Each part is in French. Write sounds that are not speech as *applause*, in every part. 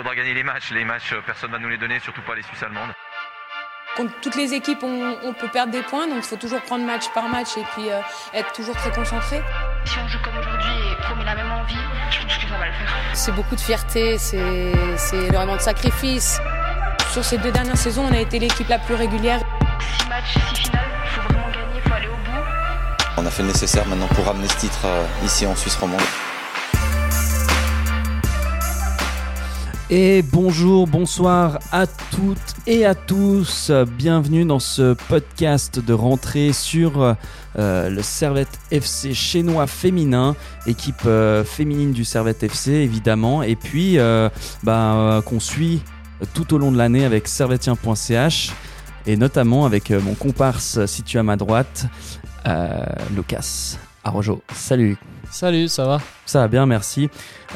faudra gagner les matchs. Les matchs, personne ne va nous les donner, surtout pas les Suisses allemandes. Contre toutes les équipes, on, peut perdre des points, donc il faut toujours prendre match par match et puis être toujours très concentré. Si on joue comme aujourd'hui et qu'on met la même envie, je pense que ça va le faire. C'est beaucoup de fierté, c'est vraiment de sacrifice. Sur ces deux dernières saisons, on a été l'équipe la plus régulière. Six matchs, six finales, il faut vraiment gagner, il faut aller au bout. On a fait le nécessaire maintenant pour ramener ce titre euh, ici en Suisse romande. Et bonjour, bonsoir à toutes et à tous. Bienvenue dans ce podcast de rentrée sur euh, le Servette FC chinois féminin, équipe euh, féminine du Servette FC évidemment, et puis bah, qu'on suit tout au long de l'année avec servetien.ch et notamment avec mon comparse situé à ma droite, Lucas Arrojo. Salut Salut, ça va Ça va bien, merci.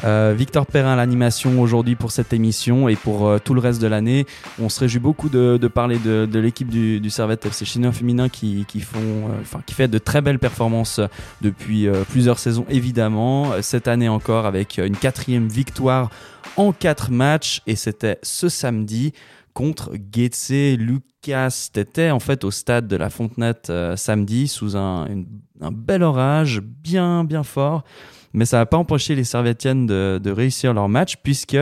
Euh, Victor Perrin l'animation aujourd'hui pour cette émission et pour euh, tout le reste de l'année. On se réjouit beaucoup de, parler de, l'équipe du, du, Servette FC chinois féminin qui, font, euh, qui fait de très belles performances depuis plusieurs saisons évidemment. Cette année encore avec une quatrième victoire en quatre matchs et c'était ce samedi contre Getse Lucas. T'étais en fait au stade de la Fontenette samedi sous un, bel orage, bien, bien fort. Mais ça n'a pas empêché les Servetiennes de, réussir leur match, puisque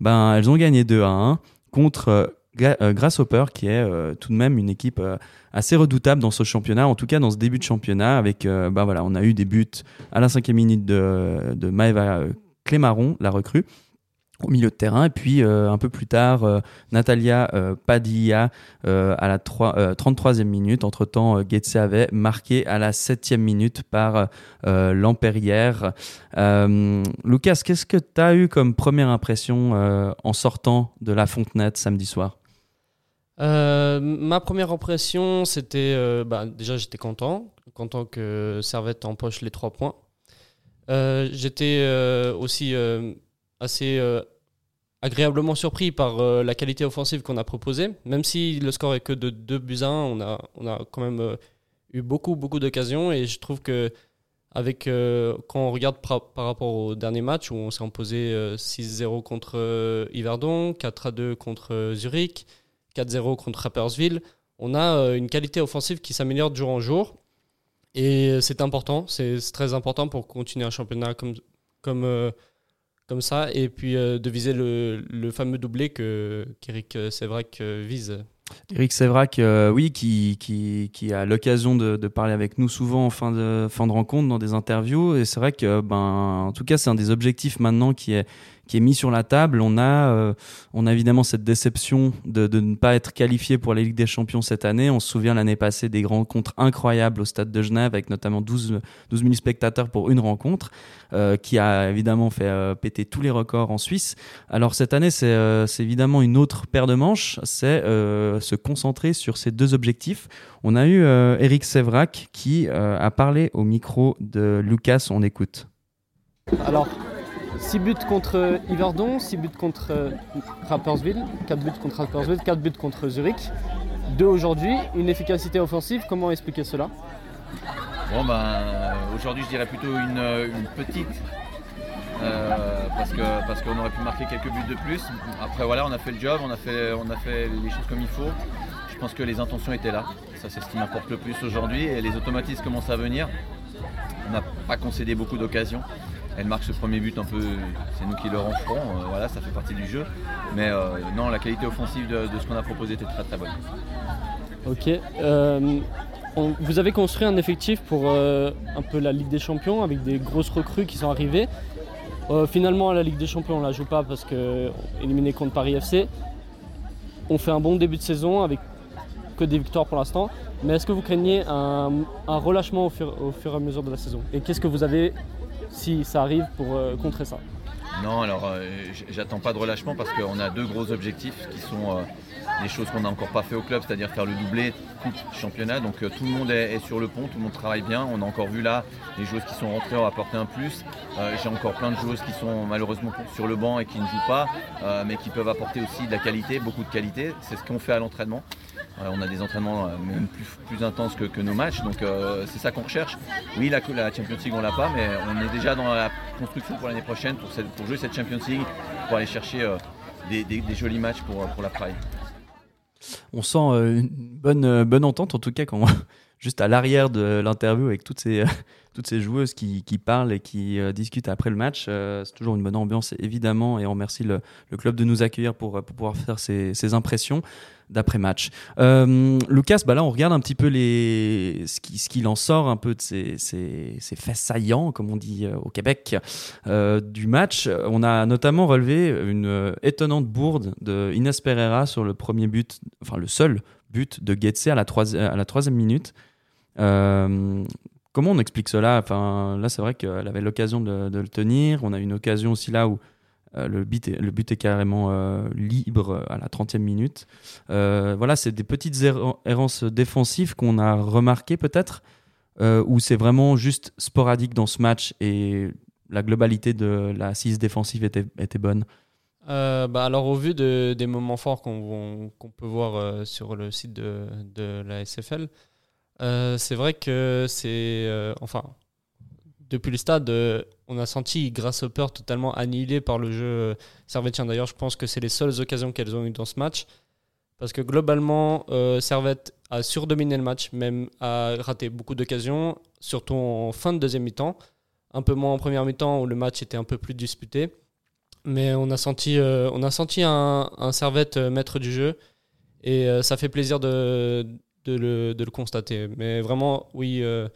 ben, elles ont gagné 2 à 1 contre euh, euh, Grasshopper, qui est euh, tout de même une équipe assez redoutable dans ce championnat, en tout cas dans ce début de championnat. Avec, ben on a eu des buts à la cinquième minute de, de Maeva Clémaron, la recrue au milieu de terrain. Et puis euh, un peu plus tard, euh, Natalia euh, Padilla à la 33e minute. Entre-temps, Getse avait marqué à la 7e minute par Lampérière. Lucas, qu'est-ce que tu as eu comme première impression en sortant de la Fontenette samedi soir? Ma première impression, c'était bah, déjà j'étais content, content que Servette empoche les trois points. j'étais aussi assez euh, agréablement surpris par euh, la qualité offensive qu'on a proposée. Même si le score est que de 2 buts à 1, on a, on a quand même euh, eu beaucoup, beaucoup d'occasions. Et je trouve que avec, quand on regarde par, rapport au dernier match où on s'est imposé 6-0 contre Yverdon, 4-2 contre Zurich, 4-0 contre Rapperswil, on a une qualité offensive qui s'améliore de jour en jour. Et c'est important, c'est très important pour continuer un championnat comme, comme comme ça, et puis euh, de viser le, fameux doublé que qu'Eric Sévrac euh, vise. Eric Sévrac, euh, oui, qui, a l'occasion de, de, parler avec nous souvent en fin de, fin de rencontre, dans des interviews. Et c'est vrai que, ben, en tout cas, c'est un des objectifs maintenant qui est, qui est mis sur la table. On a, euh, on a évidemment cette déception de, de, ne pas être qualifié pour la Ligue des Champions cette année. On se souvient l'année passée des rencontres incroyables au stade de Genève avec notamment 12, 12 000 spectateurs pour une rencontre euh, qui a évidemment fait euh, péter tous les records en Suisse. Alors cette année, c'est évidemment une autre paire de manches. C'est se concentrer sur ces deux objectifs. On a eu Eric Sévrac qui a parlé au micro de Lucas. On écoute. Alors, 6 buts contre Yverdon, 6 buts contre Rapperswil, 4 buts contre Rapperswil, 4 buts contre Zurich. 2 aujourd'hui, une efficacité offensive, comment expliquer cela? Bon ben aujourd'hui je dirais plutôt une, petite euh, parce que parce qu'on aurait pu marquer quelques buts de plus. Après voilà on a fait le job, on a fait, on a fait les choses comme il faut. Je pense que les intentions étaient là. Ça c'est ce qui m'importe le plus aujourd'hui et les automatismes commencent à venir. On n'a pas concédé beaucoup d'occasions elle marque ce premier but un peu, c'est nous qui le renferons, euh, voilà, ça fait partie du jeu. Mais euh, non, la qualité offensive de, ce qu'on a proposé était très très bonne. Ok. Euh, vous avez construit un effectif pour un peu la Ligue des Champions avec des grosses recrues qui sont arrivées. finalement, la Ligue des Champions, on ne la joue pas parce que éliminé contre Paris FC. On fait un bon début de saison avec que des victoires pour l'instant. Mais est-ce que vous craignez un, relâchement au fur, au fur, et à mesure de la saison? Et qu'est-ce que vous avez si ça arrive pour euh, contrer ça. Non, alors euh, j'attends pas de relâchement parce qu'on a deux gros objectifs qui sont euh, des choses qu'on n'a encore pas fait au club, c'est-à-dire faire le doublé coupe championnat. Donc tout le monde est, sur le pont, tout le monde travaille bien. On a encore vu là les joueuses qui sont rentrées ont apporté un plus. J'ai encore plein de joueuses qui sont malheureusement sur le banc et qui ne jouent pas, mais qui peuvent apporter aussi de la qualité, beaucoup de qualité. C'est ce qu'on fait à l'entraînement on a des entraînements euh, même plus, intenses que, nos matchs, donc euh, c'est ça qu'on recherche. Oui, la, Champions League on l'a pas, mais on est déjà dans la construction pour l'année prochaine pour, jouer cette Champions League, pour aller chercher euh, des, jolis matchs pour, pour la Pride. On sent euh, une bonne, euh, bonne entente, en tout cas, quand juste à l'arrière de l'interview avec toutes ces, *laughs* toutes ces joueuses qui, qui parlent et qui euh, discutent après le match. euh, c'est toujours une bonne ambiance, évidemment, et on remercie le, club de nous accueillir pour, euh, pour pouvoir faire ces, ces impressions d'après-match. Lucas, bah là, on regarde un petit peu les, ce qui- ce qu'il en sort un peu de ces, ces, ces faits saillants, comme on dit au Québec, du match. On a notamment relevé une étonnante bourde de Inès Pereira sur le premier but, enfin le seul but de Getse à la, à troisième minute. Euh, comment on explique cela? Enfin, Là, c'est vrai qu'elle avait l'occasion de, le tenir. On a une occasion aussi là où euh, le, but est, carrément euh, libre à la 30e minute. Voilà, c'est des petites erran- errances défensives qu'on a remarquées peut-être, où c'est vraiment juste sporadique dans ce match et la globalité de la assise défensive était, était bonne? Euh, bah alors au vu de- des moments forts qu'on peut voir euh, sur le site de, la SFL, euh, c'est vrai que c'est... enfin, depuis le stade, on a senti Grasshopper totalement annihilé par le jeu servettien. D'ailleurs, je pense que c'est les seules occasions qu'elles ont eues dans ce match. Parce que globalement, Servette a surdominé le match, même a raté beaucoup d'occasions, surtout en fin de deuxième mi-temps. Un peu moins en première mi-temps où le match était un peu plus disputé. Mais on a senti, euh, on a senti un, un Servette euh, maître du jeu. Et euh, ça fait plaisir de, de, le, de le constater. Mais vraiment, oui, euh,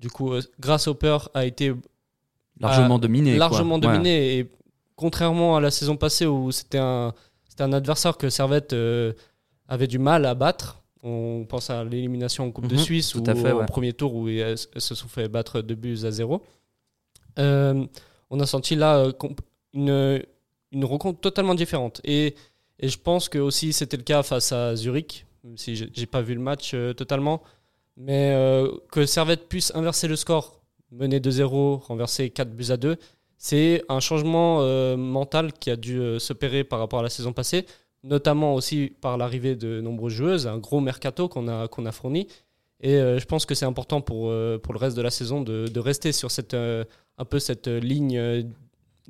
du coup, euh, Grasshopper a été Largement dominé. quoi. largement Ouais. dominé. Et contrairement à la saison passée où c'était un, c'était un adversaire que Servette avait du mal à battre, on pense à l'élimination en Coupe de Mhm, Suisse ou fait, au ouais. premier tour où elles, elles se sont fait battre deux buts à zéro. Euh, on a senti là une, rencontre totalement différente. Et, et je pense que aussi c'était le cas face à Zurich, même si j'ai pas vu le match euh, totalement. Mais euh, que Servette puisse inverser le score, mener 2-0, renverser 4 buts à 2, c'est un changement euh, mental qui a dû s'opérer par rapport à la saison passée, notamment aussi par l'arrivée de nombreuses joueuses, un gros mercato qu'on a, qu'on a fourni. Et je pense que c'est important pour, pour le reste de la saison de, de rester sur cette, un peu cette ligne,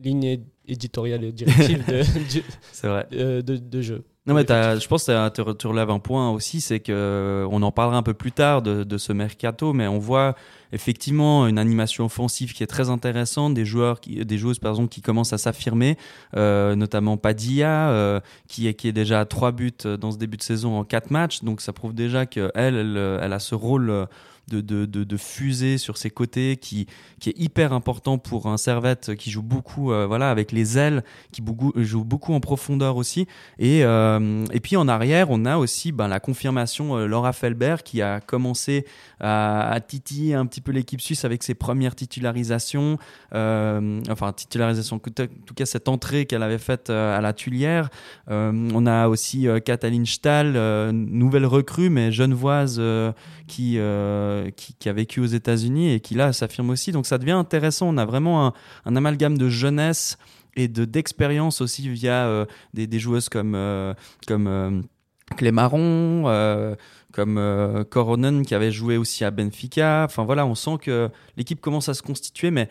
ligne éditoriale et directive de, *laughs* du- C'est vrai. euh, de, de jeu. Non, mais je pense que tu re- tu relèves un point aussi, c'est que on en parlera un peu plus tard de, ce mercato, mais on voit effectivement une animation offensive qui est très intéressante, des joueurs, qui, des joueuses pardon, qui commencent à s'affirmer, euh, notamment Padilla, euh, qui, est, qui est déjà à trois buts dans ce début de saison en quatre matchs, donc ça prouve déjà qu'elle, elle, elle a ce rôle euh, de, de, de, fusée sur ses côtés qui, qui est hyper important pour un Servette qui joue beaucoup euh, voilà, avec les ailes, qui joue beaucoup en profondeur aussi. Et, euh, et puis en arrière, on a aussi ben, la confirmation euh, Laura Felbert qui a commencé à, titiller un petit peu l'équipe suisse avec ses premières titularisations, enfin titularisation, en tout cas cette entrée qu'elle avait faite à la Tuilière. On a aussi Katalin Stahl, nouvelle recrue mais genevoise qui, euh, qui, a vécu aux États-Unis et qui là s'affirme aussi. Donc ça devient intéressant. On a vraiment un, amalgame de jeunesse et de d'expérience aussi via euh, des, joueuses comme euh, comme Clémaron, comme euh, Coronen qui avait joué aussi à Benfica. Enfin voilà, on sent que l'équipe commence à se constituer, mais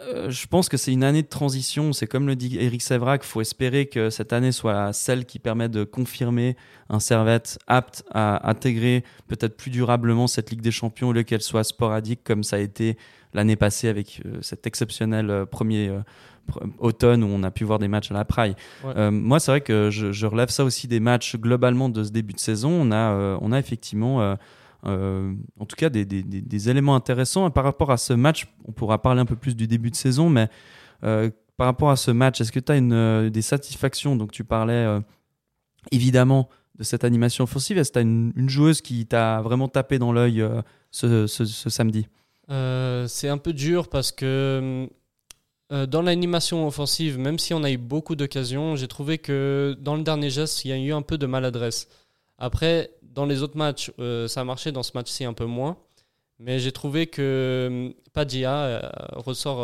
euh, je pense que c'est une année de transition. C'est comme le dit Eric Sévrac, il faut espérer que cette année soit celle qui permet de confirmer un Servette apte à intégrer peut-être plus durablement cette Ligue des Champions au lieu qu'elle soit sporadique comme ça a été l'année passée avec euh, cet exceptionnel euh, premier pr- automne où on a pu voir des matchs à la Praille. Ouais. Moi, c'est vrai que je, je relève ça aussi des matchs globalement de ce début de saison. On a, on a effectivement, euh, en tout cas, des, éléments intéressants. Et par rapport à ce match, on pourra parler un peu plus du début de saison, mais euh, par rapport à ce match, est-ce que tu as une, euh, des satisfactions? Donc, tu parlais évidemment de cette animation offensive. Est-ce que tu as une, joueuse qui t'a vraiment tapé dans l'œil ce, samedi? C'est un peu dur parce que dans l'animation offensive, même si on a eu beaucoup d'occasions, j'ai trouvé que dans le dernier geste, il y a eu un peu de maladresse. Après, dans les autres matchs, euh, ça a marché, dans ce match-ci un peu moins. Mais j'ai trouvé que euh, Padilla euh, ressort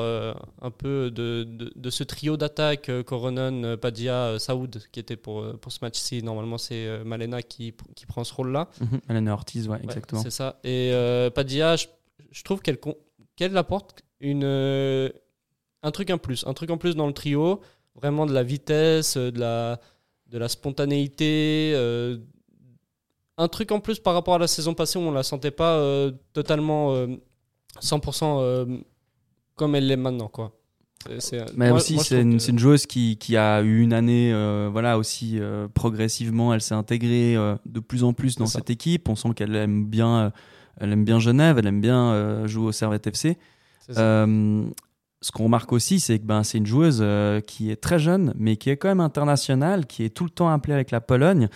un peu de, de, de ce trio d'attaque, Coronan, euh, Padilla, Saoud, qui était pour, pour ce match-ci. Normalement, c'est Malena qui, qui prend ce rôle-là. Mhm. Hélène Ortiz, ouais, Ouais, exactement. c'est ça. Et euh, Padilla, je, je trouve qu'elle qu'elle apporte une, euh, un truc en plus. Un truc en plus dans le trio. vraiment de la vitesse, de la, de la spontanéité. Un truc en plus par rapport à la saison passée où on la sentait pas totalement 100% comme elle l'est maintenant. Quoi. Mais aussi, c'est une, une, joueuse qui, qui, a eu une année, euh, voilà, aussi euh, progressivement, elle s'est intégrée euh, de plus en plus dans cette équipe. On sent qu'elle aime bien, elle aime bien Genève, elle aime bien jouer au Servette FC. ce qu'on remarque aussi, c'est que ben, c'est une joueuse qui est très jeune, mais qui est quand même internationale, qui est tout le temps appelée avec la Pologne.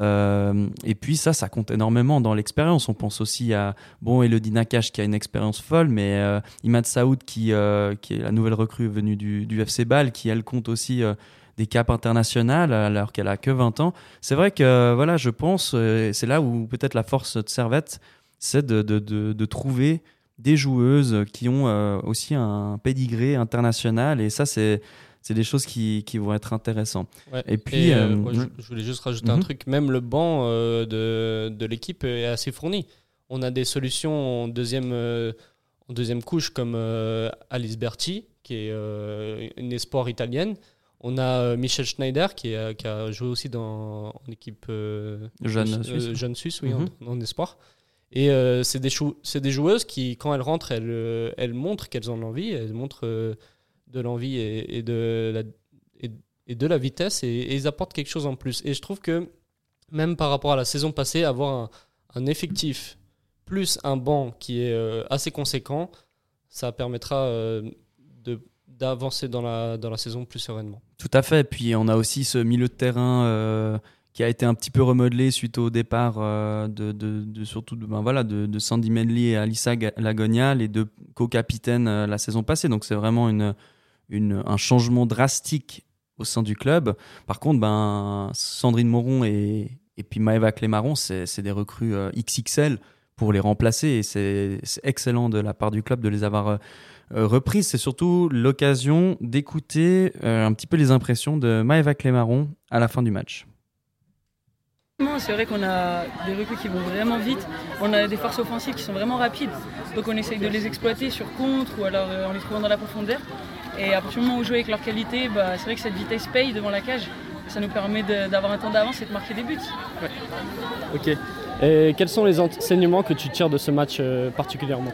Euh, et puis ça, ça compte énormément dans l'expérience. On pense aussi à bon Elodie Nakash qui a une expérience folle, mais euh, Imad Saoud qui, euh, qui est la nouvelle recrue venue du, FC Bâle, qui elle compte aussi des caps internationales alors qu'elle a que 20 ans. C'est vrai que voilà, je pense, c'est là où peut-être la force de Servette, c'est de, de, de, de, trouver des joueuses qui ont aussi un pédigré international et ça c'est c'est des choses qui, qui, vont être intéressantes. Et puis, euh, euh, je, voulais juste rajouter un mhm. truc. Même le banc euh, de, de l'équipe est assez fourni. On a des solutions en deuxième, en deuxième couche comme Alice Berti, qui est une espoir italienne. On a Michel Schneider qui, a joué aussi dans en équipe jeune, suisse. jeune suisse, oui, en, mhm. espoir. Et c'est des, des, joueuses qui, quand elles rentrent, elles, elles montrent qu'elles ont envie, elles montrent de l'envie et, de la, et, de la vitesse et, ils apportent quelque chose en plus. Et je trouve que même par rapport à la saison passée, avoir un, effectif plus un banc qui est euh, assez conséquent, ça permettra euh, d'avancer dans la, dans la saison plus sereinement. Tout à fait. Puis on a aussi ce milieu de terrain euh, qui a été un petit peu remodelé suite au départ de, de, surtout ben voilà, de, de Sandy Medley et Alissa Lagonia, les deux co-capitaines la saison passée. Donc c'est vraiment une, un changement drastique au sein du club. Par contre, ben, Sandrine Moron et, et puis Maëva Clémaron, c'est des recrues euh, XXL pour les remplacer et c'est excellent de la part du club de les avoir euh, euh, reprises. C'est surtout l'occasion d'écouter un petit peu les impressions de Maëva Clémaron à la fin du match. C'est vrai qu'on a des recrues qui vont vraiment vite, on a des forces offensives qui sont vraiment rapides, donc on essaye de les exploiter sur contre ou alors en les trouvant dans la profondeur. Et à partir du moment où on joue avec leur qualité, bah, c'est vrai que cette vitesse paye devant la cage. Ça nous permet d'avoir un temps d'avance et de marquer des buts. Ok. Et quels sont les enseignements que tu tires de ce match euh, particulièrement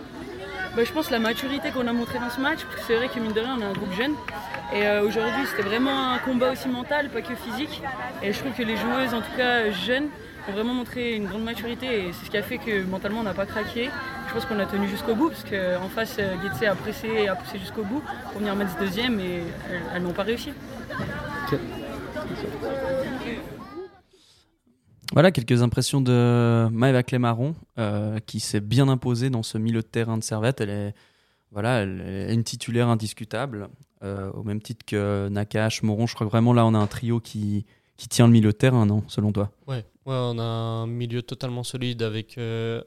bah, Je pense la maturité qu'on a montrée dans ce match, parce que c'est vrai que mine de rien, on a un groupe jeune. Et euh, aujourd'hui, c'était vraiment un combat aussi mental, pas que physique. Et je trouve que les joueuses, en tout cas jeunes, ont vraiment montré une grande maturité et c'est ce qui a fait que mentalement on n'a pas craqué. Je pense qu'on a tenu jusqu'au bout parce qu'en face, euh, Getse a pressé et a poussé jusqu'au bout pour venir mettre ce deuxième et elles, n'ont pas réussi. Voilà quelques impressions de Maëva Clémaron euh, qui s'est bien imposée dans ce milieu de terrain de Servette. Elle est, voilà, elle est une titulaire indiscutable, euh, au même titre que Nakash, Moron. Je crois que vraiment là on a un trio qui, qui tient le milieu de terrain, non Selon toi? Ouais. ouais, on a un milieu totalement solide avec euh,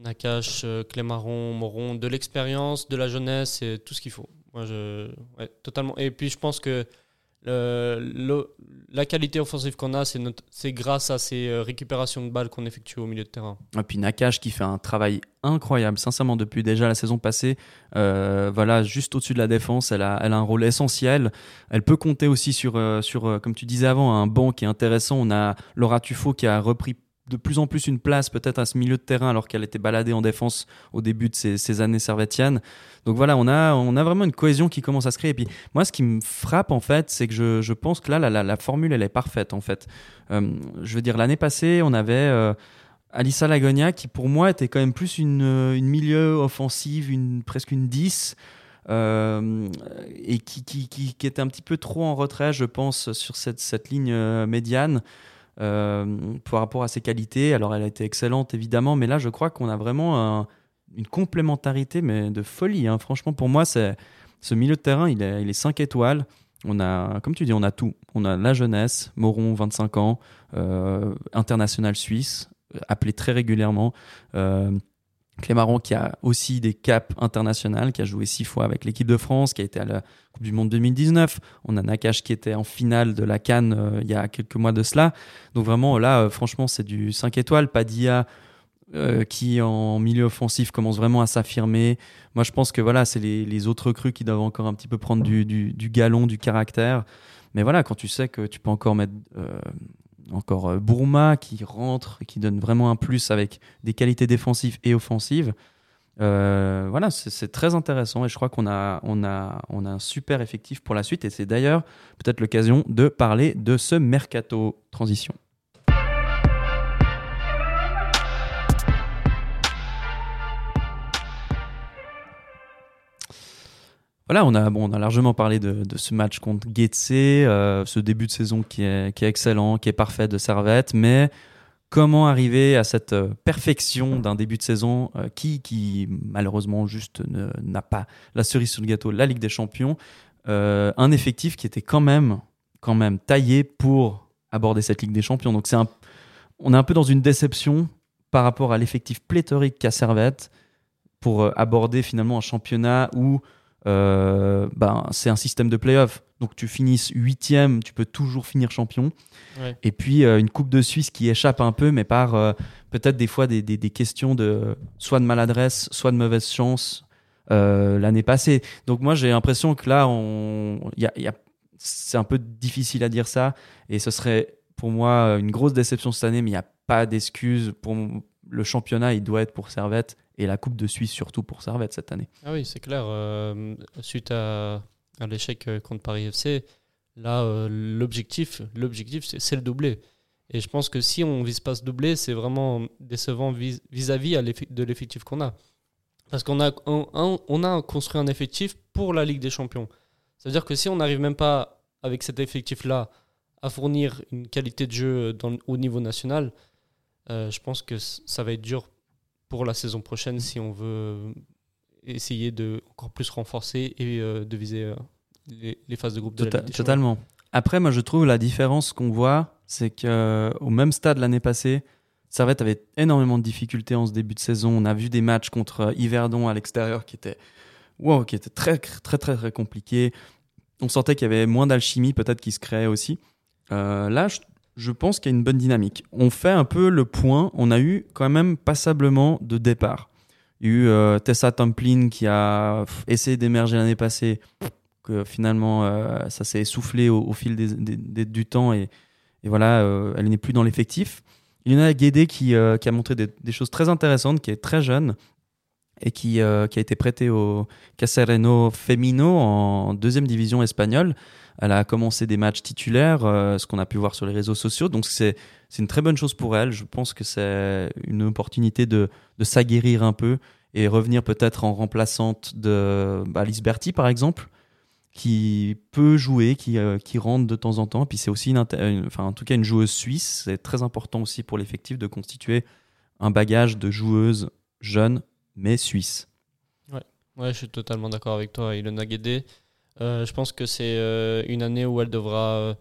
Nakash, euh, Clémaron, Moron, de l'expérience, de la jeunesse et tout ce qu'il faut. Moi, je, ouais, totalement. Et puis je pense que la qualité offensive qu'on a, c'est grâce à ces euh, récupérations de balles qu'on effectue au milieu de terrain. Et puis Nakash qui fait un travail incroyable, sincèrement, depuis déjà la saison passée. Euh, voilà, juste au-dessus de la défense, elle a, elle a un rôle essentiel. Elle peut compter aussi sur, sur comme tu disais avant, un banc qui est intéressant. On a Laura Tufo qui a repris de plus en plus une place peut-être à ce milieu de terrain alors qu'elle était baladée en défense au début de ces, années servétiennes. Donc voilà, on a, on a vraiment une cohésion qui commence à se créer. Et puis moi, ce qui me frappe en fait, c'est que je, je, pense que là, la, la, formule, elle est parfaite en fait. Euh, je veux dire, l'année passée, on avait euh, Alissa Lagonia qui pour moi était quand même plus une, une milieu offensive, une, presque une 10. Euh, et qui, qui, qui, qui, était un petit peu trop en retrait, je pense, sur cette, cette ligne médiane. Euh, par rapport à ses qualités. Alors, elle a été excellente, évidemment, mais là, je crois qu'on a vraiment une complémentarité, mais de folie. Hein. Franchement, pour moi, c'est ce milieu de terrain, il est, il est 5 étoiles. On a, comme tu dis, on a tout. On a la jeunesse, Moron, 25 ans, euh, international suisse, appelé très régulièrement. Euh, Clémaron qui a aussi des caps internationaux, qui a joué six fois avec l'équipe de France, qui a été à la Coupe du Monde 2019. On a Nakash qui était en finale de la Cannes euh, il y a quelques mois de cela. Donc vraiment là, euh, franchement, c'est du 5 étoiles. Padilla euh, qui en milieu offensif commence vraiment à s'affirmer. Moi, je pense que voilà, c'est les, autres recrues qui doivent encore un petit peu prendre du, galon, du caractère. Mais voilà, quand tu sais que tu peux encore mettre encore euh, Bourma qui rentre, et qui donne vraiment un plus avec des qualités défensives et offensives. euh, voilà, c'est très intéressant et je crois qu'on a, on a, on a un super effectif pour la suite et c'est d'ailleurs peut-être l'occasion de parler de ce mercato transition. Voilà, on a, bon, on a largement parlé de, ce match contre Getse, euh, ce début de saison qui est, excellent, qui est parfait de Servette, mais comment arriver à cette euh, perfection d'un début de saison euh, qui, qui malheureusement juste n'a pas la cerise sur le gâteau, la Ligue des Champions, euh, un effectif qui était quand même, quand même taillé pour aborder cette Ligue des Champions. Donc un, on est un peu dans une déception par rapport à l'effectif pléthorique qu'a Servette pour aborder finalement un championnat où euh, ben, c'est un système de play-off. Donc tu finisses huitième, tu peux toujours finir champion. Ouais. Et puis euh, une Coupe de Suisse qui échappe un peu, mais par euh, peut-être des fois des, des- des questions de soit de maladresse, soit de mauvaise chance l'année passée. Donc moi j'ai l'impression que là, on, il y a- il y a- c'est un peu difficile à dire ça. Et ce serait pour moi une grosse déception cette année, mais il n'y a pas d'excuse. Pour le championnat, il doit être pour Servette. Et la Coupe de Suisse surtout pour Servette cette année. Ah oui, c'est clair. euh, suite à, l'échec euh, contre Paris FC, là, euh, l'objectif, c'est le doublé. Et je pense que si on vise pas ce doublé, c'est vraiment décevant vis- vis-à-vis de l'effectif qu'on a. Parce qu'on a, on, a construit un effectif pour la Ligue des Champions. Ça veut dire que si on n'arrive même pas avec cet effectif-là à fournir une qualité de jeu au niveau national, je pense que ça va être dur pour la saison prochaine si on veut essayer de encore plus renforcer et euh, de viser euh, les, phases de groupe de Tota- totalement. Après, moi, je trouve la différence qu'on voit, c'est que au même stade l'année passée, Servette avait énormément de difficultés en ce début de saison. On a vu des matchs contre euh, Yverdon à l'extérieur qui étaient, wow, qui étaient très, très, très, très compliqués. On sentait qu'il y avait moins d'alchimie, peut-être, qui se créait aussi. Euh, là, je, je pense qu'il y a une bonne dynamique. On fait un peu le point. On a eu quand même passablement de départ. Il y a eu euh, Tessa Templin qui a essayé d'émerger l'année passée, que finalement euh, ça s'est essoufflé au, fil du temps et, voilà, euh, elle n'est plus dans l'effectif. Il y en a Guédé qui, qui a montré des, choses très intéressantes, qui est très jeune et qui, qui a été prêtée au Casereno Femino en deuxième division espagnole. Elle a commencé des matchs titulaires, euh, ce qu'on a pu voir sur les réseaux sociaux. Donc c'est une très bonne chose pour elle. Je pense que c'est une opportunité de, de s'aguerrir un peu et revenir peut-être en remplaçante de bah, Alice Berti, par exemple, qui peut jouer, qui, euh, qui rentre de temps en temps. Puis c'est aussi, une, une- enfin, en tout cas, une joueuse suisse. C'est très important aussi pour l'effectif de constituer un bagage de joueuses jeunes, mais suisses. Ouais, je suis totalement d'accord avec toi, Ilona Guédé. Euh, je pense que c'est euh, une année où elle devra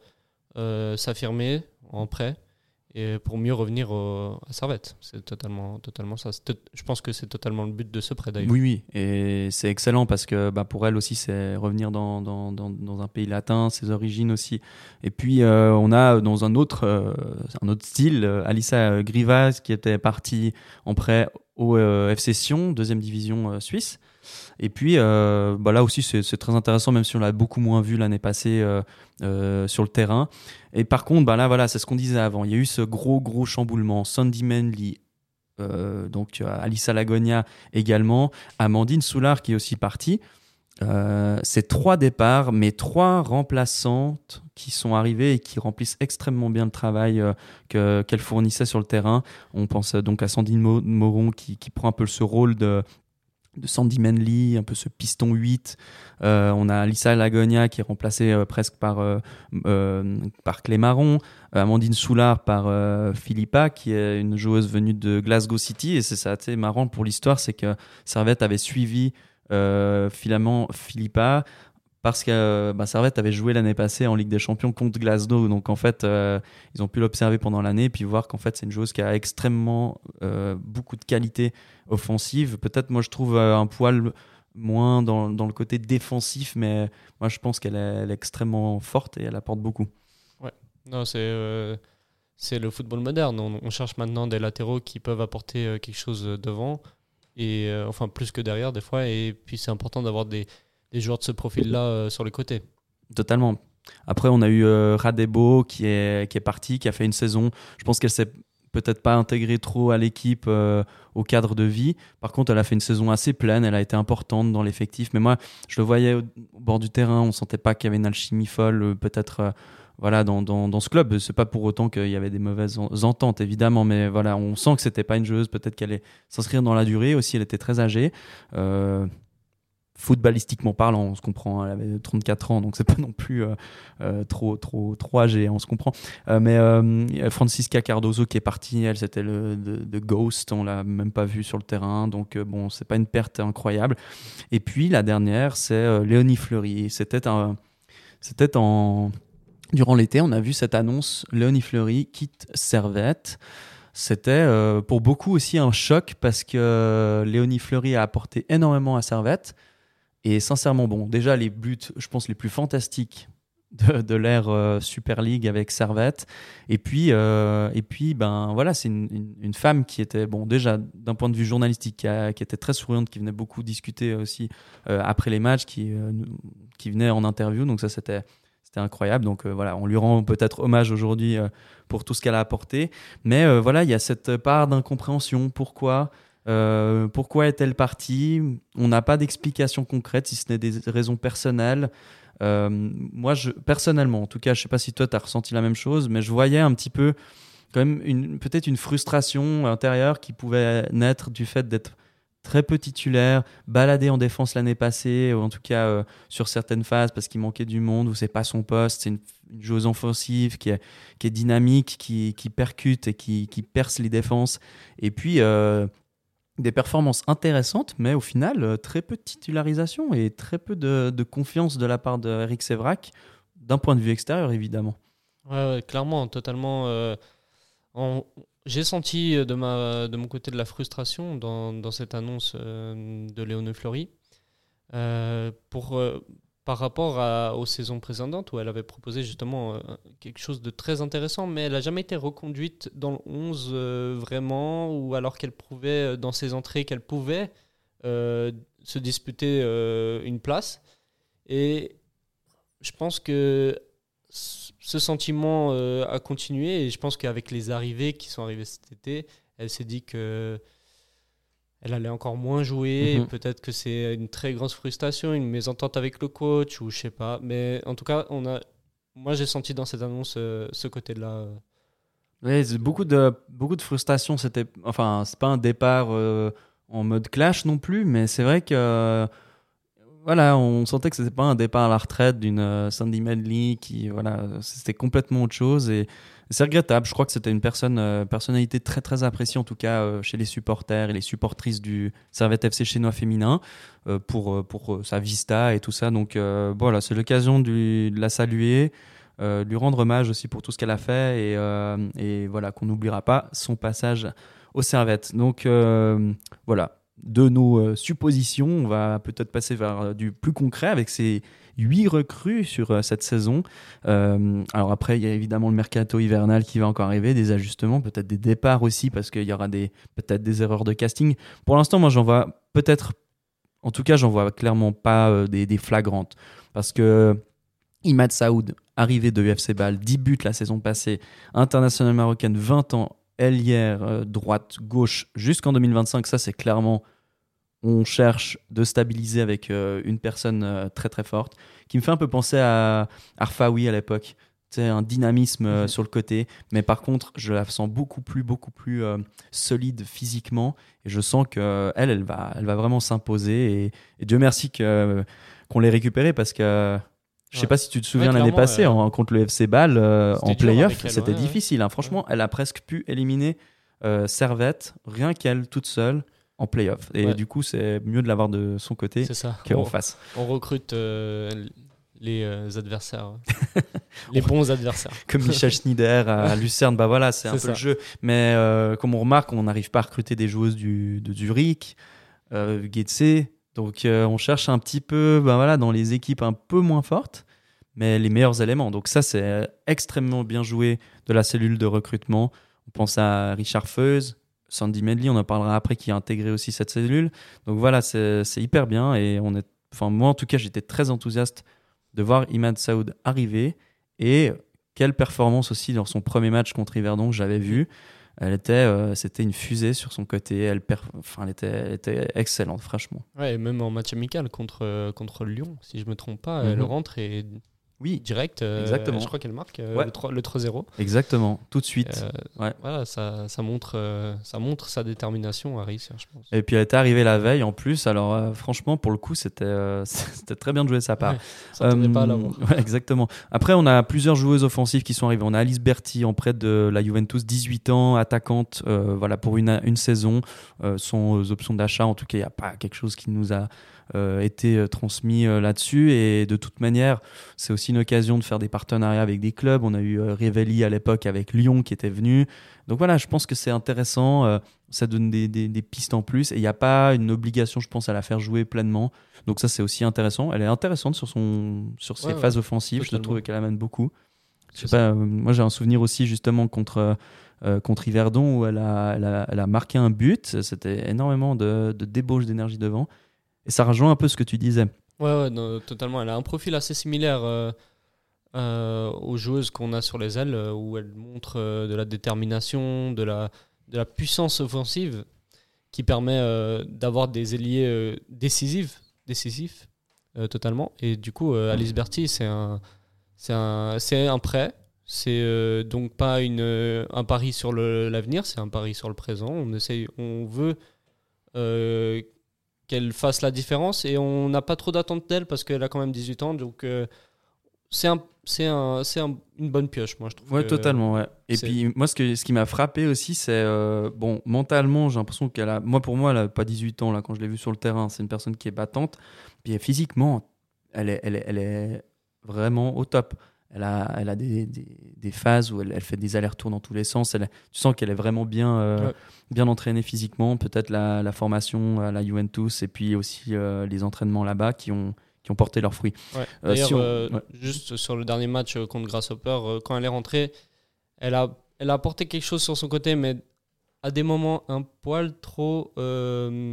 euh, s'affirmer en prêt et pour mieux revenir à Servette. C'est totalement, totalement ça. Je pense que c'est totalement le but de ce prêt d'ailleurs. Oui, oui, et c'est excellent parce que bah, pour elle aussi, c'est revenir dans, dans, dans, un pays latin, ses origines aussi. Et puis, on a dans un autre, un autre style, euh, Alissa Grivas qui était partie en prêt au FC Sion, deuxième division suisse. Et puis, euh, bah, là aussi, c'est très intéressant, même si on l'a beaucoup moins vu l'année passée euh, euh, sur le terrain. Et par contre, bah, là, voilà, c'est ce qu'on disait avant. Il y a eu ce gros, gros chamboulement. Sandy Manley, donc Alissa Lagonia également, Amandine Soulard qui est aussi partie. C'est trois départs, mais trois remplaçantes qui sont arrivées et qui remplissent extrêmement bien le travail que- qu'elles fournissaient sur le terrain. On pense donc à Sandine Mo- Moron qui prend un peu ce rôle de, de Sandy Manley, un peu ce piston 8. Euh, on a Lisa Lagonia qui est remplacée euh, presque par, euh, par Clé Marron. Amandine Soulard par Philippa, qui est une joueuse venue de Glasgow City. Et c'est ça, assez marrant pour l'histoire, c'est que Servette avait suivi euh, finalement Philippa parce que euh, bah, Servette avait joué l'année passée en Ligue des Champions contre Glasgow. Donc en fait, euh, ils ont pu l'observer pendant l'année puis voir qu'en fait, c'est une joueuse qui a extrêmement euh, beaucoup de qualité offensive. Peut-être, moi, je trouve un poil moins dans, dans le côté défensif, mais moi, je pense qu'elle est, extrêmement forte et elle apporte beaucoup. Non, c'est c'est le football moderne. On, on cherche maintenant des latéraux qui peuvent apporter quelque chose devant, et enfin plus que derrière des fois. Et puis c'est important d'avoir des, des joueurs de ce profil-là euh, sur les côtés. Totalement. Après, on a eu euh, Radebo qui est, qui parti, qui a fait une saison. Je pense qu'elle s'est peut-être pas intégrée trop à l'équipe, euh, au cadre de vie. Par contre, elle a fait une saison assez pleine, elle a été importante dans l'effectif. Mais moi, je le voyais au, bord du terrain, on sentait pas qu'il y avait une alchimie folle, peut-être. voilà, dans, dans, dans ce club, c'est pas pour autant qu'il y avait des mauvaises en- ententes, évidemment, mais voilà, on sent que c'était pas une joueuse, peut-être qu'elle allait s'inscrire dans la durée. Aussi, elle était très âgée. Footballistiquement parlant, on se comprend, elle avait 34 ans, donc c'est pas non plus euh, euh, trop, trop, trop âgé, hein, on se comprend. Euh, mais Francisca Cardozo qui est partie, elle c'était le de, Ghost, on l'a même pas vu sur le terrain, donc bon, c'est pas une perte incroyable. Et puis la dernière, c'est Léonie Fleury. C'était un, c'était en durant l'été, on a vu cette annonce Léonie Fleury quitte Servette. C'était pour beaucoup aussi un choc parce que euh, Léonie Fleury a apporté énormément à Servette. Et sincèrement, bon, déjà les buts, je pense, les plus fantastiques de, l'ère euh, Super League avec Servette. Et puis, euh, et puis ben voilà, c'est une, une- femme qui était, bon, déjà d'un point de vue journalistique, qui, était très souriante, qui venait beaucoup discuter aussi euh, après les matchs, qui, qui venait en interview. Donc ça, c'était. C'était incroyable. Donc voilà, on lui rend peut-être hommage aujourd'hui pour tout ce qu'elle a apporté. Mais voilà, il y a cette part d'incompréhension. Pourquoi euh, pourquoi est-elle partie? On n'a pas d'explication concrète, si ce n'est des raisons personnelles. Euh, moi, personnellement, en tout cas, je sais pas si toi, tu as ressenti la même chose, mais je voyais un petit peu, quand même, peut-être une frustration intérieure qui pouvait naître du fait d'être très peu titulaire, baladé en défense l'année passée, ou en tout cas euh, sur certaines phases parce qu'il manquait du monde, ou c'est pas son poste, c'est une, joueuse offensive qui est, dynamique, qui, percute et qui, perce les défenses. Et puis, des performances intéressantes, mais au final, euh, très peu de titularisation et très peu de, de confiance de la part de Eric Sévrac, d'un point de vue extérieur, évidemment. Ouais, clairement, totalement. euh, J'ai senti euh, de, ma, de mon côté de la frustration dans, dans cette annonce de Léone Fleury. Pour, par rapport à- aux saisons précédentes où elle avait proposé justement euh, quelque chose de très intéressant, mais elle n'a jamais été reconduite dans le 11 euh, vraiment, ou alors qu'elle prouvait euh, dans ses entrées qu'elle pouvait se disputer une place. Et je pense que ce sentiment a continué et je pense qu'avec les arrivées qui sont arrivées cet été, elle s'est dit que elle allait encore moins jouer. Mhm. Peut-être que c'est une très grosse frustration, une mésentente avec le coach ou je sais pas. Mais en tout cas, on a, moi j'ai senti dans cette annonce euh, ce côté-là. Oui, c'est beaucoup de, beaucoup de frustration. C'était, enfin, c'est pas un départ euh, en mode clash non plus, mais c'est vrai que euh, voilà, on sentait que c'était pas un départ à la retraite d'une euh, Sandy Medley qui, voilà, c'était complètement autre chose et c'est regrettable. Je crois que c'était une personne, euh, personnalité très très appréciée en tout cas euh, chez les supporters et les supportrices du Servette FC chinois féminin euh, pour pour sa vista et tout ça. Donc voilà, c'est l'occasion de, de la saluer. Euh, lui rendre hommage aussi pour tout ce qu'elle a fait et, et voilà qu'on n'oubliera pas son passage aux Servettes. Donc voilà, de nos suppositions, on va peut-être passer vers du plus concret avec ces huit recrues sur euh, cette saison. Euh, alors après, il y a évidemment le mercato hivernal qui va encore arriver, des ajustements, peut-être des départs aussi parce qu'il y aura peut-être des erreurs de casting. Pour l'instant, moi j'en vois peut-être, en tout cas, j'en vois clairement pas euh, des, flagrantes parce que Imad Saoud, arrivé de UFC Bâle, 10 buts la saison passée, internationale marocaine, 20 ans, ailière, droite, gauche, jusqu'en 2025. Ça, c'est clairement, on cherche de stabiliser avec euh, une personne euh, très très forte, qui me fait un peu penser à Arfaoui à l'époque. C'est un dynamisme euh, sur le côté, mais par contre, je la sens beaucoup plus, beaucoup plus solide physiquement, et je sens que elle, elle va, elle va vraiment s'imposer. Et, et Dieu merci que qu'on l'ait récupérée parce que je sais Ouais. pas si tu te souviens Ouais, l'année passée en- contre le FC Bâle C'était en playoff, c'était ouais, difficile. hein. Franchement, elle a presque pu éliminer Servette, rien qu'elle toute seule en playoff. Et Ouais. du coup, c'est mieux de l'avoir de son côté qu'en On, face. on recrute euh, les euh, adversaires, *laughs* les bons adversaires. Comme Michel Schneider à Lucerne, bah voilà, c'est un peu le jeu. Mais euh, comme on remarque, on n'arrive pas à recruter des joueuses du, de Zurich, euh, Getse. Donc on cherche un petit peu bah voilà, dans les équipes un peu moins fortes, mais les meilleurs éléments. Donc ça, c'est extrêmement bien joué de la cellule de recrutement. On pense à Richard Feuz, Sandy Medley, on en parlera après, qui a intégré aussi cette cellule. Donc voilà, c'est hyper bien et on est, enfin moi en tout cas, j'étais très enthousiaste de voir Imad Saoud arriver et quelle performance aussi dans son premier match contre Yverdon que j'avais vu. Elle était, euh, c'était une fusée sur son côté. Elle, enfin, elle était, elle était excellente, franchement. Ouais, et même en match amical contre, euh, contre Lyon, si je me trompe pas, Mhm. elle rentre et Oui, direct. euh, Exactement. Je crois qu'elle marque euh, Ouais. le 3 le 3-0. exactement, tout de suite. Euh, Ouais. Voilà, ça, ça, montre, euh, ça montre sa détermination à réussir, je pense. Et puis elle était arrivée la veille en plus. Alors franchement, pour le coup, c'était, *laughs* c'était très bien de jouer de sa part. Ouais, ça pas à ouais, exactement. Après, on a plusieurs joueuses offensives qui sont arrivées. On a Alice Berti en prêt de la Juventus, 18 ans, attaquante, voilà pour une, une saison. Sans options d'achat, en tout cas, il n'y a pas quelque chose qui nous a été transmis là-dessus. Et de toute manière, c'est aussi une occasion de faire des partenariats avec des clubs. On a eu euh, Rivelli à l'époque avec Lyon qui était venu. Donc voilà, je pense que c'est intéressant. euh, ça donne des, des- des pistes en plus. Et il n'y a pas une obligation, je pense, à la faire jouer pleinement. Donc ça, c'est aussi intéressant. Elle est intéressante sur, son, sur ses Ouais, ouais, phases offensives. Je trouve qu'elle amène beaucoup. Je sais pas, euh, moi, j'ai un souvenir aussi justement contre, euh, contre Yverdon où elle a, elle, a, elle a marqué un but. C'était énormément de, de débauche d'énergie devant. Et ça rejoint un peu ce que tu disais. Ouais, ouais, non, totalement. Elle a un profil assez similaire euh, euh, aux joueuses qu'on a sur les ailes, euh, où elle montre euh, de la détermination, de la, de la puissance offensive qui permet d'avoir des ailiers décisifs, décisifs totalement. Et du coup, Alice Berti, c'est un, c'est un, c'est un prêt. C'est donc pas une, un pari sur l'avenir, c'est un pari sur le présent. On essaye, on veut qu'elle fasse la différence et on n'a pas trop d'attente d'elle parce qu'elle a quand même 18 ans donc euh, c'est un, c'est un, c'est un- une bonne pioche moi je trouve Ouais, totalement, ouais. Et c'est- puis, moi, ce, que, ce qui m'a frappé aussi, c'est. euh, bon, mentalement, j'ai l'impression qu'elle a. Moi, pour moi, elle a pas 18 ans, là, quand je l'ai vue sur le terrain. C'est une personne qui est battante. Puis, physiquement, elle est, elle est, elle est vraiment au top. Elle a, elle a des, des, des phases où elle, elle fait des allers-retours dans tous les sens. Elle, tu sens qu'elle est vraiment bien, euh, Ouais. bien entraînée physiquement. Peut-être la, la formation à la Juventus et puis aussi euh, les entraînements là-bas qui ont, qui ont porté leurs fruits. Ouais. Euh, D'ailleurs, si on- ouais. juste sur le dernier match contre Grasshopper, quand elle est rentrée, elle a, elle a apporté quelque chose sur son côté, mais à des moments un poil trop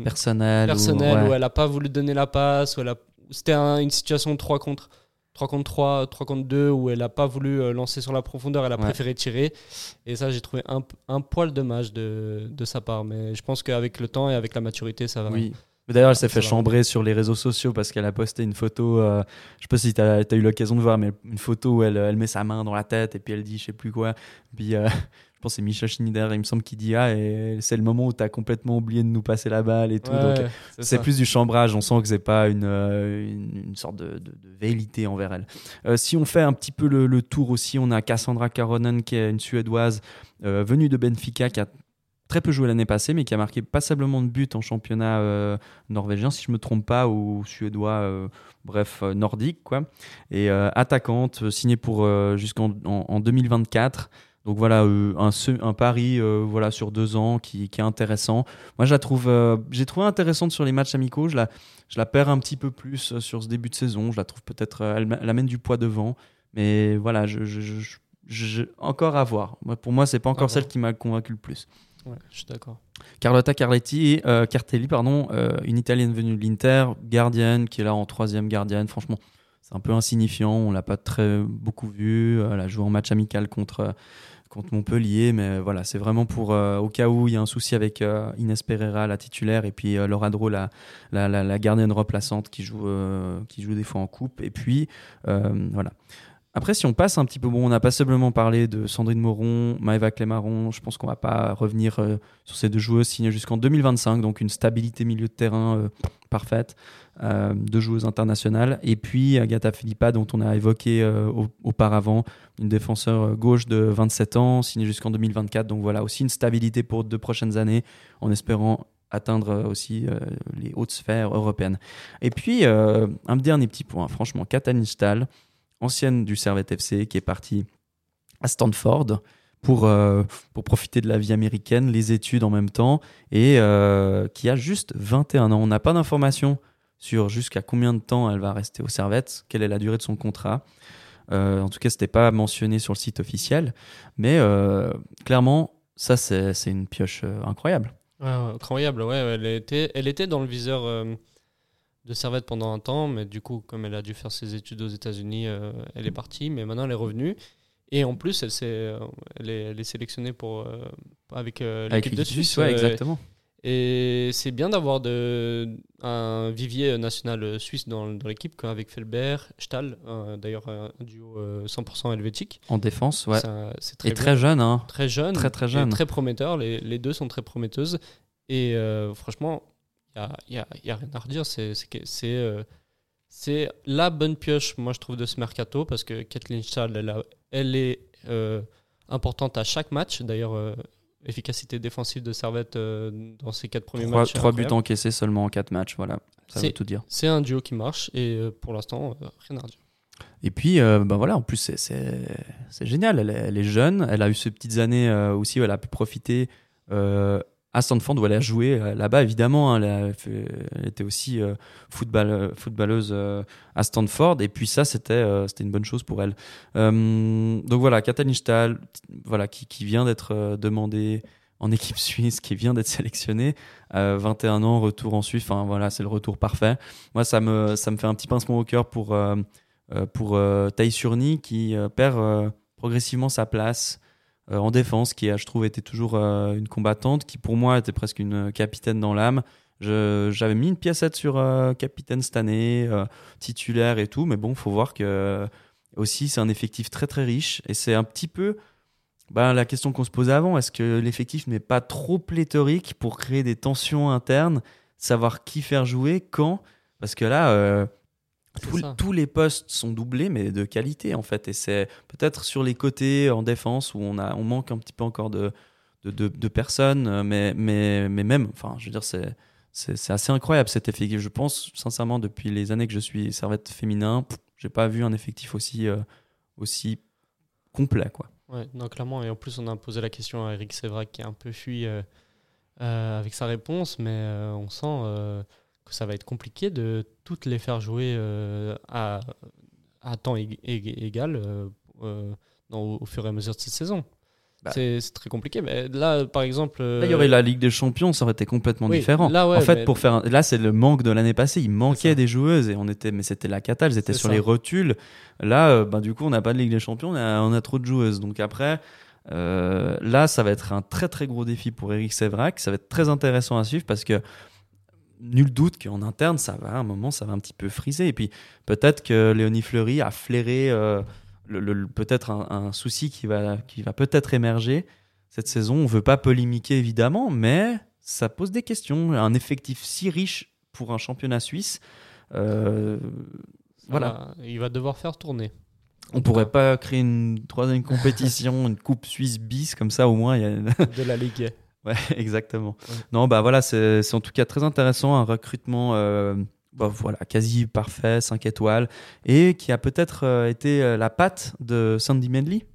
Personnel. ou- personnel, ouais. où elle n'a pas voulu donner la passe, où c'était un- une situation 3 contre 3 contre 3, 3 contre 2, où elle n'a pas voulu euh, lancer sur la profondeur, elle a Ouais. préféré tirer. Et ça, j'ai trouvé un, un poil dommage de, de sa part. Mais je pense qu'avec le temps et avec la maturité, ça va. Oui. D'ailleurs, elle s'est fait chambrer sur les réseaux sociaux parce qu'elle a posté une photo. euh, je sais pas si tu as, eu l'occasion de voir, mais une photo où elle, elle met sa main dans la tête et puis elle dit je sais plus quoi. Puis euh, je pense que c'est Michel Schneider, il me semble, qui dit Ah, c'est le moment où tu as complètement oublié de nous passer la balle et tout. Ouais, Donc, ouais, c'est plus du chambrage. On sent que c'est pas une, euh, une, une sorte de, de, de velléité envers elle. Euh, si on fait un petit peu le, le tour aussi, on a Cassandra Caronen qui est une Suédoise euh, venue de Benfica qui a très peu joué l'année passée, mais qui a marqué passablement de buts en championnat euh, norvégien, si je me trompe pas, ou suédois, euh, bref, nordique, quoi. Et euh, attaquante, signée pour jusqu'en en, en 2024. Donc voilà, euh, un, pari euh, voilà, sur deux ans qui, qui est intéressant. Moi, je la trouve, euh, j'ai trouvé intéressante sur les matchs amicaux. Je la, je la perds un petit peu plus sur ce début de saison. Je la trouve peut-être, elle, elle amène du poids devant. Mais voilà, je, je- encore à voir. Pour moi, c'est pas encore celle qui m'a convaincu le plus. Ouais, je suis d'accord. Carlotta Carletti, euh, Cartelli, pardon, une italienne venue de l'Inter, gardienne, qui est là en troisième gardienne. Franchement, c'est un peu insignifiant. On l'a pas très beaucoup vu. Elle a joué en match amical contre, contre Montpellier, mais voilà, c'est vraiment pour euh, au cas où il y a un souci avec euh, Inès Pereira, la titulaire, et puis euh, Laura Dro, la, gardienne remplaçante qui joue, euh, qui joue des fois en coupe. Et puis, voilà. Après, si on passe un petit peu, bon, on a passablement parlé de Sandrine Moron, Maëva Clémaron. Je pense qu'on va pas revenir euh, sur ces deux joueuses signées jusqu'en 2025, donc une stabilité milieu de terrain euh, parfaite, euh, deux joueuses internationales. Et puis Agatha Philippa, dont on a évoqué au- auparavant, une défenseur gauche de 27 ans, signée jusqu'en 2024. Donc voilà, aussi une stabilité pour deux prochaines années, en espérant atteindre aussi les hautes sphères européennes. Et puis, un dernier petit point, franchement, Katani Stahl, ancienne du Servette FC, qui est partie à Stanford pour, euh, pour profiter de la vie américaine, les études en même temps, et euh, qui a juste 21 ans. On n'a pas d'informations sur jusqu'à combien de temps elle va rester au Servette, quelle est la durée de son contrat. Euh, en tout cas, ce n'était pas mentionné sur le site officiel, mais clairement, ça, c'est une pioche incroyable. Incroyable, ouais, elle, était, elle était dans le viseur de Servette pendant un temps, mais du coup, comme elle a dû faire ses études aux États-Unis, euh, elle est partie, mais maintenant elle est revenue. Et en plus, elle, s'est, euh, elle, est, elle est sélectionnée pour, euh, avec euh, l'équipe de Suisse. ouais, exactement. et c'est bien d'avoir de, un vivier national suisse dans, dans l'équipe, avec Felbert, Stahl, d'ailleurs un duo euh, 100% helvétique. En défense, ouais. C'est très très jeune, hein. très jeune, Très, très jeune. très prometteur. Les, les deux sont très prometteuses. Et euh, franchement, il n'y a, y a- y a rien à redire. C'est c'est que- c'est, euh, c'est la bonne pioche, moi, je trouve, de ce mercato, parce que Kathleen Stahl, elle, a- elle est euh, importante à chaque match. D'ailleurs, euh, efficacité défensive de Servette dans ses quatre premiers Trois, matchs. trois buts encaissés seulement en quatre matchs, voilà. Ça veut tout dire. C'est un duo qui marche, et pour l'instant, rien à redire. Et puis, euh, ben voilà, en plus, c'est- c'est c'est génial. Elle est, elle est jeune. Elle a eu ces petites années euh, aussi où elle a pu profiter euh, à Stanford où elle a joué euh, là-bas, évidemment. hein. elle, était aussi euh, football, footballeuse euh, à Stanford. Et puis, ça, c'était une bonne chose pour elle. Donc voilà, Katalin Stahl, voilà, qui, qui vient d'être demandée en équipe *laughs* suisse, qui vient d'être sélectionnée. Euh, 21 ans, retour en Suisse. Enfin, voilà, c'est le retour parfait. Moi, ça me, ça me fait un petit pincement au cœur pour. pour Surni qui perd progressivement sa place en défense, qui je trouve, été toujours euh, une combattante, qui pour moi était presque une capitaine dans l'âme. J'avais mis une piècette sur euh, capitaine cette année, euh, titulaire et tout, mais bon, faut voir que euh, aussi c'est un effectif très très riche et c'est un petit peu ben, la question qu'on se posait avant. Est-ce que l'effectif n'est pas trop pléthorique pour créer des tensions internes, savoir qui faire jouer, quand? Parce que là, euh, Tous- les postes sont doublés, mais de qualité en fait. Et c'est peut-être sur les côtés en défense où on, a, on manque un petit peu encore de, de, de- de personnes, euh, mais, mais, mais même, enfin, je veux dire, c'est. C'est assez incroyable cet effectif. Je pense sincèrement depuis les années que je suis servette féminin, j'ai pas vu un effectif aussi euh, aussi complet quoi. Ouais, non, clairement. Et en plus, on a posé la question à Eric Sévrac qui a un peu fui euh, euh, avec sa réponse, mais on sent ça va être compliqué de toutes les faire jouer euh, à, à temps ég- ég- égal euh, euh, dans- au, au fur et à mesure de cette saison. Bah. C'est très compliqué. Mais là, par exemple. Là, il y aurait la Ligue des Champions, ça aurait été complètement oui, différent. là, ouais, en fait, pour faire un- là, c'est le manque de l'année passée. Il manquait des joueuses et on était, mais c'était la cata. Elles étaient sur ça. les rotules. Là, ben, du coup, on n'a pas de Ligue des Champions. On a, on a trop de joueuses. Donc après, euh, là, ça va être un très très gros défi pour Eric Sévrac. Ça va être très intéressant à suivre parce que nul doute qu'en interne, ça va, à un moment, ça va un petit peu friser. Et puis peut-être que Léonie Fleury a flairé euh, le- peut-être un, un souci qui va, qui va peut-être émerger cette saison. On veut pas polémiquer évidemment, mais ça pose des questions. Un effectif si riche pour un championnat suisse, euh, voilà. Il va devoir faire tourner. On pourrait pas créer une troisième compétition, une coupe suisse bis comme ça au moins. Il y a... De la Ligue. Ouais, *laughs* exactement. Ouais. Non, bah voilà, c'est c'est en tout cas très intéressant, un recrutement euh, bah, voilà, quasi parfait, 5 étoiles, et qui a peut-être euh, été euh, la patte de Sandy Medley,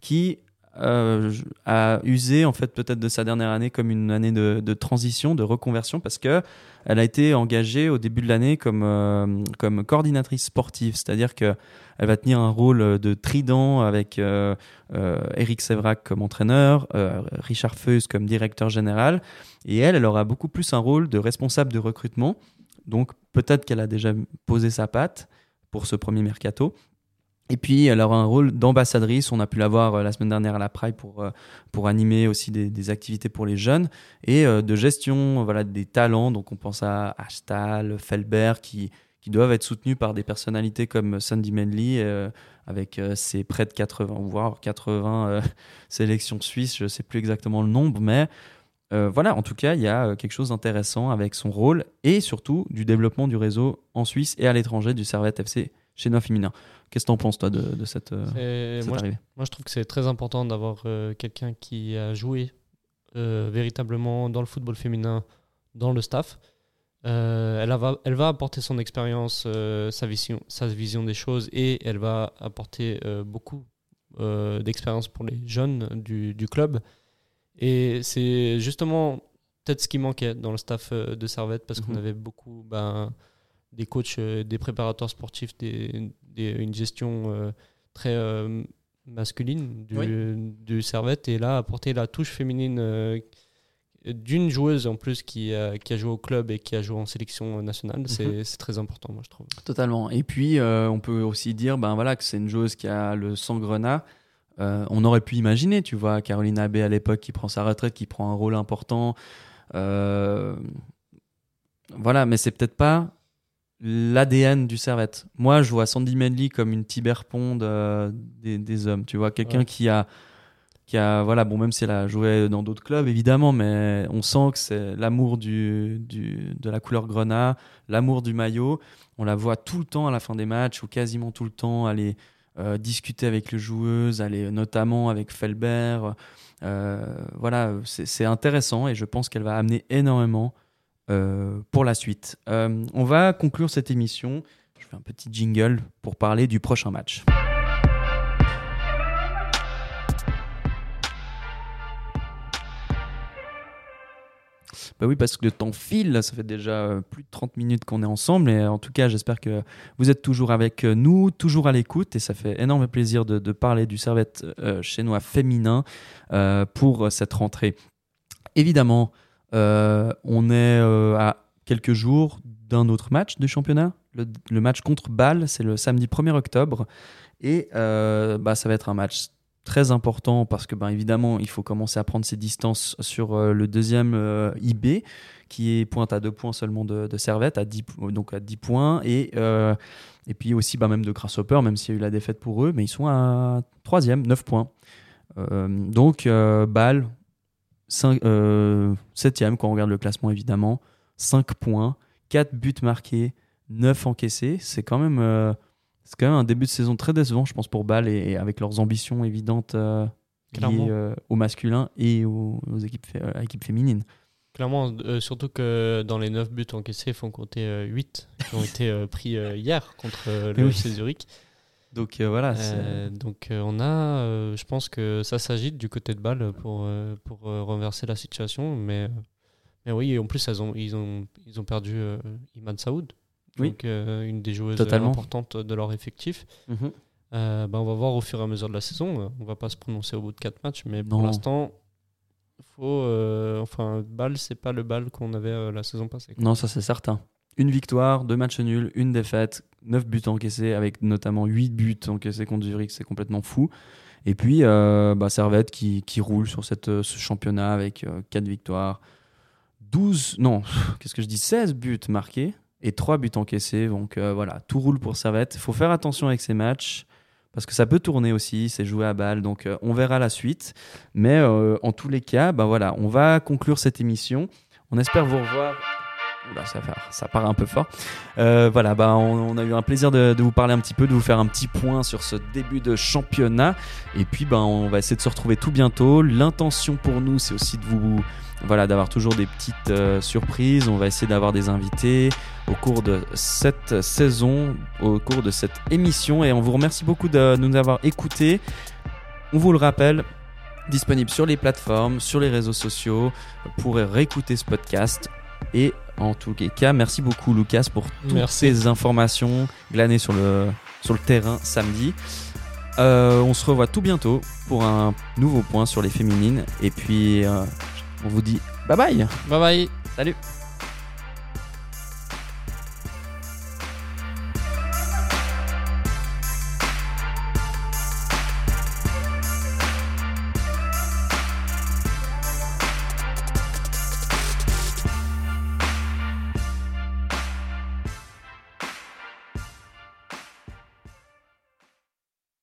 qui euh, a usé en fait peut-être de sa dernière année comme une année de, transition, de reconversion, parce que elle a été engagée au début de l'année comme, euh, comme coordinatrice sportive, c'est-à-dire que elle va tenir un rôle de trident avec euh, euh, Eric Sévrac comme entraîneur, Richard Feus comme directeur général, et elle, elle aura beaucoup plus un rôle de responsable de recrutement. Donc peut-être qu'elle a déjà posé sa patte pour ce premier mercato. Et puis elle aura un rôle d'ambassadrice. On a pu la voir euh, la semaine dernière à la Pride pour, euh, pour animer aussi des, activités pour les jeunes et euh, de gestion voilà, des talents. Donc on pense à Ashtal, Felbert qui, qui doivent être soutenus par des personnalités comme Sandy Medley euh, avec ses près de 80, voire 80 euh, *laughs* sélections suisses. Je ne sais plus exactement le nombre, mais voilà, en tout cas, il y a quelque chose d'intéressant avec son rôle et surtout du développement du réseau en Suisse et à l'étranger du Servette FC chez nos féminins. Qu'est-ce que tu en penses, toi, de, de cette, euh, Et cette moi, je- arrivée? Moi, je trouve que c'est très important d'avoir euh, quelqu'un qui a joué euh, véritablement dans le football féminin, dans le staff. Elle, va, elle va apporter son expérience, sa, vision, sa vision des choses et elle va apporter beaucoup d'expérience pour les jeunes du, du club. Et c'est justement peut-être ce qui manquait dans le staff de Servette parce qu'on Mhm. avait beaucoup ben, des coachs, euh, des préparateurs sportifs, des, des- une gestion euh, très euh, masculine du, Oui. du Servette et là apporter la touche féminine euh, d'une joueuse en plus qui, a- qui a joué au club et qui a joué en sélection nationale, c'est Mhm. c'est très important, moi, je trouve. Totalement. Et puis, euh, on peut aussi dire ben, voilà, que c'est une joueuse qui a le sang grenat. Euh, on aurait pu imaginer, tu vois, Caroline Abbé à l'époque qui prend sa retraite, qui prend un rôle important. Voilà, mais c'est peut-être pas l'ADN du Servette. Moi, je vois Sandy Medley comme une Tiber Pond euh, des, des hommes. Tu vois, quelqu'un Ouais. qui a qui a voilà bon même si elle a joué dans d'autres clubs évidemment mais on sent que c'est l'amour du, du de la couleur grenat l'amour du maillot on la voit tout le temps à la fin des matchs ou quasiment tout le temps aller euh, discuter avec les joueuses aller notamment avec Felbert Euh, voilà c'est c'est intéressant et je pense qu'elle va amener énormément pour la suite Euh, on va conclure cette émission je fais un petit jingle pour parler du prochain match Bah oui, parce que le temps file, ça fait déjà euh, plus de 30 minutes qu'on est ensemble. Et euh, en tout cas, j'espère que vous êtes toujours avec euh, nous, toujours à l'écoute. Et ça fait énorme plaisir de, parler du Servette euh, chinois féminin euh, pour euh, cette rentrée. Évidemment, euh, on est euh, à quelques jours d'un autre match du championnat. Le, match contre Bâle, c'est le samedi 1er octobre. Et euh, bah, ça va être un match très important parce que ben évidemment il faut commencer à prendre ses distances sur euh, le deuxième euh, IB qui est pointe à deux points seulement de, de Servette à 10, po- donc à 10 points et, euh, et puis aussi bah, même de Grasshopper même s'il y a eu la défaite pour eux mais ils sont à troisième 9 points Euh, donc euh, Bâle 5, euh, septième quand on regarde le classement évidemment 5 points 4 buts marqués 9 encaissés c'est quand même euh, c'est quand même un début de saison très décevant, je pense, pour Bâle et, et avec leurs ambitions évidentes euh, liées euh, au masculin et aux, aux équipes, euh, équipes féminines. Clairement, euh, surtout que dans les 9 buts encaissés, il faut compter 8 qui ont été pris hier contre Mais le oui. Zurich. Donc euh, voilà, c'est- Euh, donc euh, on a, euh, je pense que ça s'agite du côté de balle pour, euh, pour euh, renverser la situation. Mais, euh, mais oui, et en plus, elles ont, ils, ont, ils ont perdu euh, Iman Saoud, Oui. donc, euh, une des joueuses Totalement. importantes de leur effectif. Mhm. Euh, ben, on va voir au fur et à mesure de la saison. On va pas se prononcer au bout de 4 matchs, mais pour l'instant, faut, euh, enfin, balle, c'est pas le balle qu'on avait euh, la saison passée. quoi. Non, ça c'est certain. Une victoire, deux matchs nuls, une défaite, 9 buts encaissés, avec notamment 8 buts encaissés contre Zurich, c'est complètement fou. Et puis, euh, bah, Servette qui, qui roule sur cette, euh, ce championnat avec 4 victoires, 12, non, qu'est-ce que je dis, 16 buts marqués et 3 buts encaissés. Donc euh, voilà, tout roule pour Servette. Il faut faire attention avec ces matchs parce que ça peut tourner aussi, c'est joué à balle. Donc euh, on verra la suite. Mais euh, en tous les cas, bah, voilà, on va conclure cette émission. On espère vous revoir. Oula, ça, part- un peu fort. Euh, voilà, bah, on, a eu un plaisir de, de vous parler un petit peu, de vous faire un petit point sur ce début de championnat. Et puis, bah, on va essayer de se retrouver tout bientôt. L'intention pour nous, c'est aussi de vous, voilà, d'avoir toujours des petites euh, surprises. On va essayer d'avoir des invités au cours de cette saison, au cours de cette émission. Et on vous remercie beaucoup de nous avoir écoutés. On vous le rappelle, disponible sur les plateformes, sur les réseaux sociaux, pour réécouter ce podcast. Et en tous les cas, merci beaucoup Lucas pour toutes Merci. ces informations glanées sur le, sur le terrain samedi. Euh, on se revoit tout bientôt pour un nouveau point sur les féminines. Et puis, euh, on vous dit bye bye Bye bye. Salut